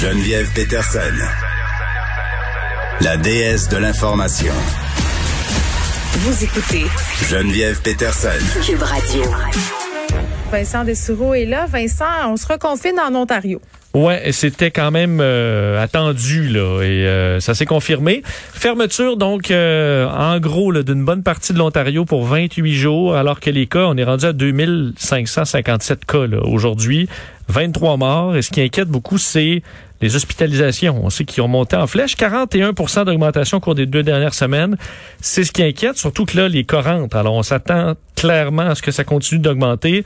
Geneviève Peterson, la déesse de l'information. Vous écoutez Geneviève Peterson. Cube Radio. Vincent Dessoureau est là. Vincent, on se reconfine en Ontario. Ouais, c'était quand même euh, attendu là et euh, ça s'est confirmé. Fermeture donc euh, en gros d'une bonne partie de l'Ontario pour 28 jours alors que les cas, on est rendu à 2557 cas aujourd'hui, 23 morts et ce qui inquiète beaucoup c'est les hospitalisations, on sait qu'ils ont monté en flèche. 41% d'augmentation au cours des deux dernières semaines. C'est ce qui inquiète, surtout que là, les cas. Alors, on s'attend clairement à ce que ça continue d'augmenter.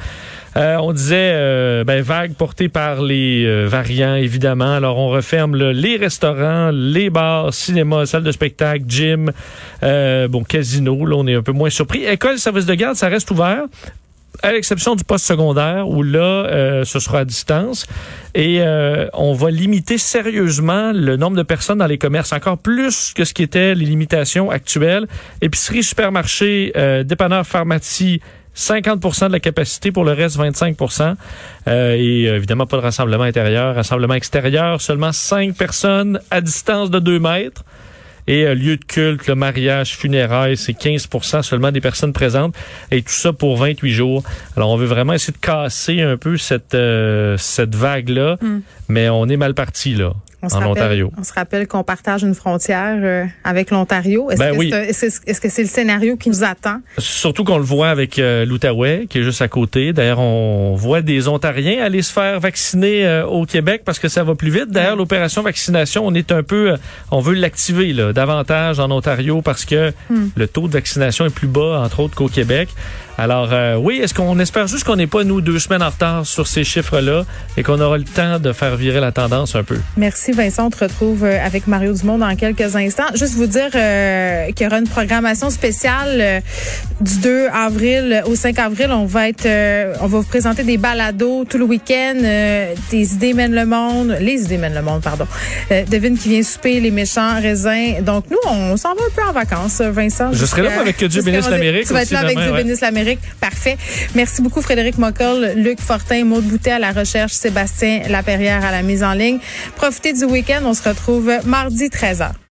Euh, on disait, euh, ben, vague portée par les euh, variants, évidemment. Alors, on referme les restaurants, les bars, cinéma, salles de spectacle, gym, bon, casino. Là, on est un peu moins surpris. École, service de garde, ça reste ouvert à l'exception du poste secondaire où là, euh, ce sera à distance. Et euh, on va limiter sérieusement le nombre de personnes dans les commerces, encore plus que ce qui était les limitations actuelles. Épicerie, supermarché, euh, dépanneur, pharmacie, 50% de la capacité, pour le reste 25 euh, Et évidemment, pas de rassemblement intérieur. Rassemblement extérieur, seulement 5 personnes à distance de 2 mètres. Et euh, lieu de culte, le mariage, funérailles, c'est 15% seulement des personnes présentes. Et tout ça pour 28 jours. Alors, on veut vraiment essayer de casser un peu cette, euh, cette vague-là. Hmm. Mais on est mal parti, là en Ontario. On se rappelle qu'on partage une frontière euh, avec l'Ontario. Est-ce ben que c'est -ce, le scénario qui nous attend? Surtout qu'on le voit avec euh, l'Outaouais, qui est juste à côté. D'ailleurs, on voit des Ontariens aller se faire vacciner euh, au Québec parce que ça va plus vite. D'ailleurs, l'opération vaccination, on est un peu, on veut l'activer davantage en Ontario parce que hmm. le taux de vaccination est plus bas, entre autres, qu'au Québec. Alors oui, est-ce qu'on espère juste qu'on n'est pas, nous, deux semaines en retard sur ces chiffres-là et qu'on aura le temps de faire virer la tendance un peu? Merci. Vincent. On te retrouve euh, avec Mario Dumont dans quelques instants. Juste vous dire euh, qu'il y aura une programmation spéciale euh, du 2 avril au 5 avril. On va être, on va vous présenter des balados tout le week-end. des idées mènent le monde. Les idées mènent le monde, pardon. Devine qui vient souper les méchants raisins. Donc nous, on s'en va un peu en vacances, Vincent. Je serai là avec Dieu bénisse l'Amérique. Tu vas être là avec Dieu bénisse l'Amérique. Parfait. Merci beaucoup, Frédéric Mockel, Luc Fortin, Maud Boutet à la recherche, Sébastien Laperrière à la mise en ligne. Profitez du week-end. On se retrouve mardi 13h.